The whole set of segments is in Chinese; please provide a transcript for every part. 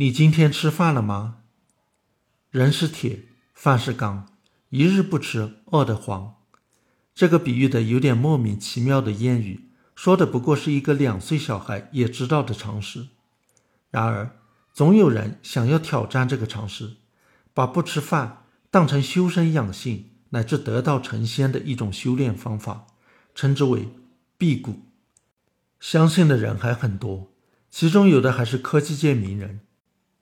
你今天吃饭了吗？人是铁，饭是钢，一日不吃，饿得慌。这个比喻的有点莫名其妙的谚语，说的不过是一个两岁小孩也知道的常识。然而，总有人想要挑战这个常识，把不吃饭当成修身养性乃至得道成仙的一种修炼方法，称之为辟谷。相信的人还很多，其中有的还是科技界名人。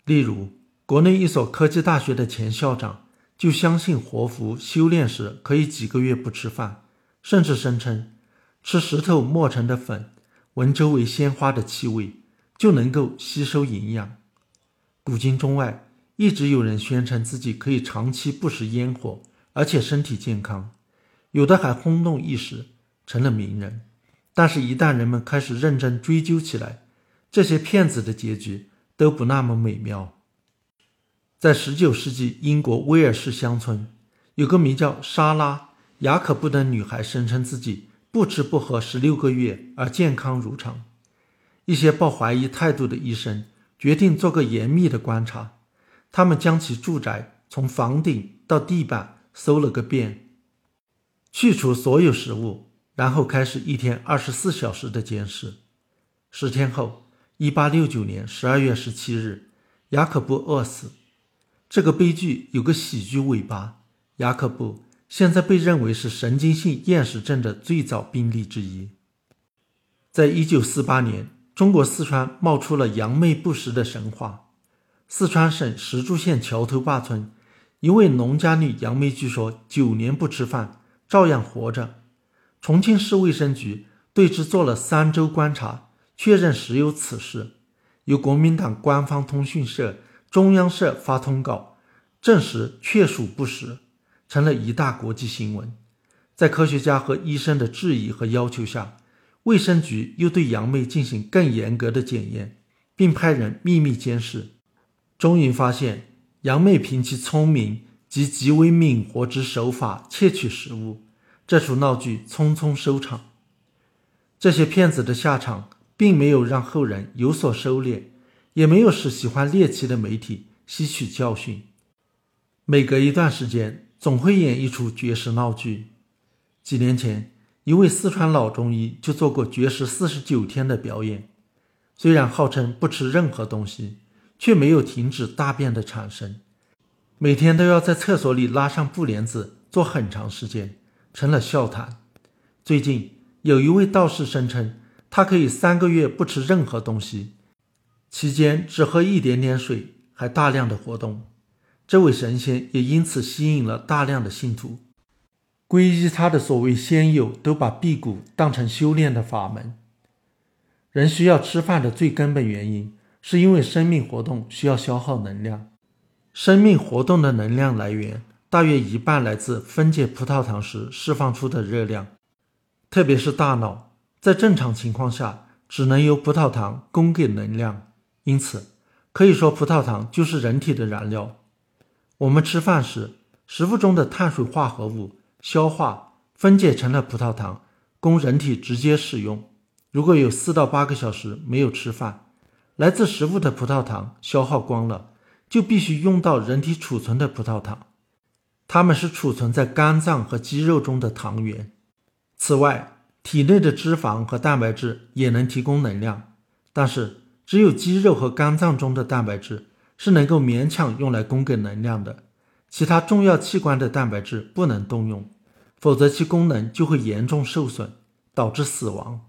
例如，国内一所科技大学的前校长就相信活佛修炼时可以几个月不吃饭，甚至声称吃石头磨成的粉，闻周围鲜花的气味就能够吸收营养。古今中外一直有人宣称自己可以长期不食烟火，而且身体健康，有的还轰动一时，成了名人。但是，一旦人们开始认真追究起来，这些骗子的结局。都不那么美妙。在十九世纪英国威尔士乡村，有个名叫莎拉·雅可布的女孩，声称自己不吃不喝十六个月而健康如常。一些抱怀疑态度的医生决定做个严密的观察，他们将其住宅从房顶到地板搜了个遍，去除所有食物，然后开始一天二十四小时的监视。十天后。一八六九年十二月十七日，雅可布饿死。这个悲剧有个喜剧尾巴。雅可布现在被认为是神经性厌食症的最早病例之一。在一九四八年，中国四川冒出了杨妹不食的神话。四川省石柱县桥头坝村一位农家女杨妹，据说九年不吃饭，照样活着。重庆市卫生局对之做了三周观察。确认实有此事，由国民党官方通讯社、中央社发通稿，证实确属不实，成了一大国际新闻。在科学家和医生的质疑和要求下，卫生局又对杨妹进行更严格的检验，并派人秘密监视。终于发现，杨妹凭其聪明及极为敏活之手法窃取食物，这出闹剧匆匆收场。这些骗子的下场。并没有让后人有所收敛，也没有使喜欢猎奇的媒体吸取教训。每隔一段时间，总会演一出绝食闹剧。几年前，一位四川老中医就做过绝食四十九天的表演。虽然号称不吃任何东西，却没有停止大便的产生，每天都要在厕所里拉上布帘子坐很长时间，成了笑谈。最近，有一位道士声称。他可以三个月不吃任何东西，期间只喝一点点水，还大量的活动。这位神仙也因此吸引了大量的信徒，皈依他的所谓仙友都把辟谷当成修炼的法门。人需要吃饭的最根本原因，是因为生命活动需要消耗能量。生命活动的能量来源大约一半来自分解葡萄糖时释放出的热量，特别是大脑。在正常情况下，只能由葡萄糖供给能量，因此可以说葡萄糖就是人体的燃料。我们吃饭时，食物中的碳水化合物消化分解成了葡萄糖，供人体直接使用。如果有四到八个小时没有吃饭，来自食物的葡萄糖消耗光了，就必须用到人体储存的葡萄糖，它们是储存在肝脏和肌肉中的糖原。此外，体内的脂肪和蛋白质也能提供能量，但是只有肌肉和肝脏中的蛋白质是能够勉强用来供给能量的，其他重要器官的蛋白质不能动用，否则其功能就会严重受损，导致死亡。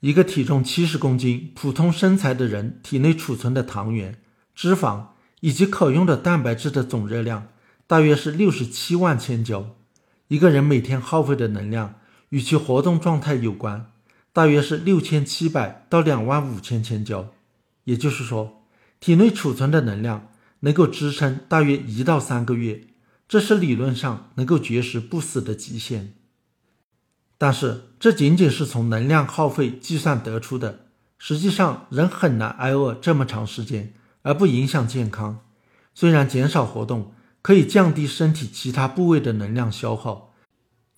一个体重七十公斤、普通身材的人体内储存的糖原、脂肪以及可用的蛋白质的总热量大约是六十七万千焦，一个人每天耗费的能量。与其活动状态有关，大约是六千七百到两万五千千焦，也就是说，体内储存的能量能够支撑大约一到三个月，这是理论上能够绝食不死的极限。但是，这仅仅是从能量耗费计算得出的，实际上人很难挨饿这么长时间而不影响健康。虽然减少活动可以降低身体其他部位的能量消耗。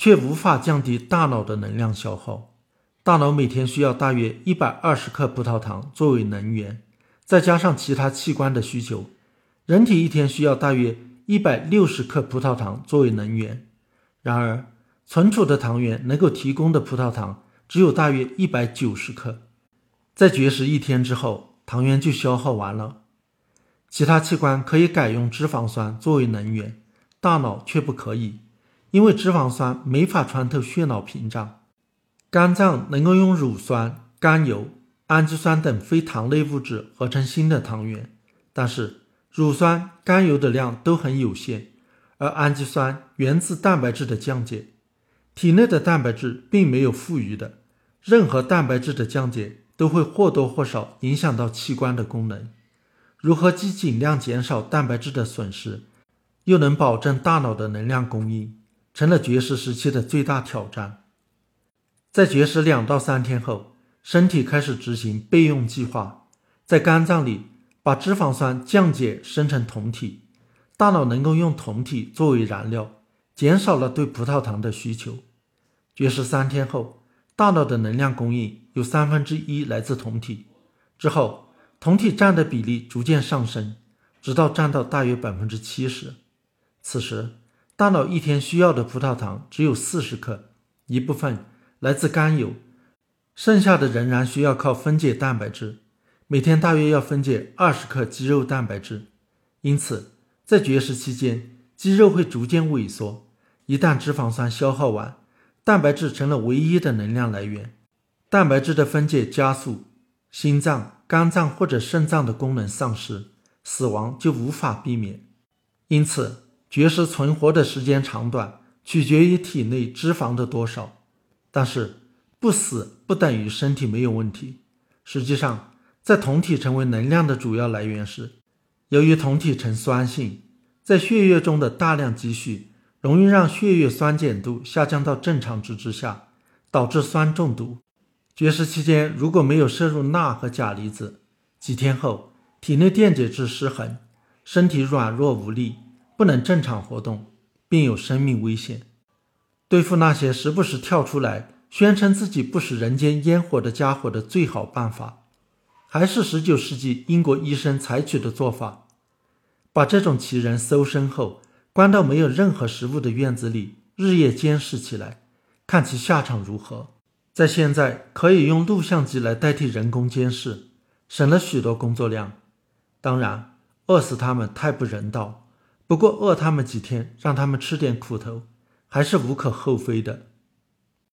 却无法降低大脑的能量消耗。大脑每天需要大约一百二十克葡萄糖作为能源，再加上其他器官的需求，人体一天需要大约一百六十克葡萄糖作为能源。然而，存储的糖原能够提供的葡萄糖只有大约一百九十克，在绝食一天之后，糖原就消耗完了。其他器官可以改用脂肪酸作为能源，大脑却不可以，因为脂肪酸没法穿透血脑屏障。肝脏能够用乳酸、甘油。氨基酸等非糖类物质合成新的糖原，但是乳酸、甘油的量都很有限，而氨基酸源自蛋白质的降解。体内的蛋白质并没有富余的，任何蛋白质的降解都会或多或少影响到器官的功能。如何既尽量减少蛋白质的损失，又能保证大脑的能量供应，成了绝食时期的最大挑战。在绝食两到三天后。身体开始执行备用计划，在肝脏里把脂肪酸降解生成酮体，大脑能够用酮体作为燃料，减少了对葡萄糖的需求。绝食三天后，大脑的能量供应有三分之一来自酮体，之后酮体占的比例逐渐上升，直到占到大约百分之七十。此时，大脑一天需要的葡萄糖只有四十克，一部分来自甘油。剩下的仍然需要靠分解蛋白质，每天大约要分解二十克肌肉蛋白质。因此，在绝食期间，肌肉会逐渐萎缩。一旦脂肪酸消耗完，蛋白质成了唯一的能量来源，蛋白质的分解加速，心脏、肝脏或者肾脏的功能丧失，死亡就无法避免。因此，绝食存活的时间长短取决于体内脂肪的多少，但是。不死不等于身体没有问题。实际上，在酮体成为能量的主要来源时，由于酮体呈酸性，在血液中的大量积蓄，容易让血液酸碱度下降到正常值之下，导致酸中毒。绝食期间如果没有摄入钠和钾离子，几天后体内电解质失衡，身体软弱无力，不能正常活动，并有生命危险。对付那些时不时跳出来。宣称自己不食人间烟火的家伙的最好办法，还是十九世纪英国医生采取的做法：把这种奇人搜身后，关到没有任何食物的院子里，日夜监视起来，看其下场如何。在现在，可以用录像机来代替人工监视，省了许多工作量。当然，饿死他们太不人道，不过饿他们几天，让他们吃点苦头，还是无可厚非的。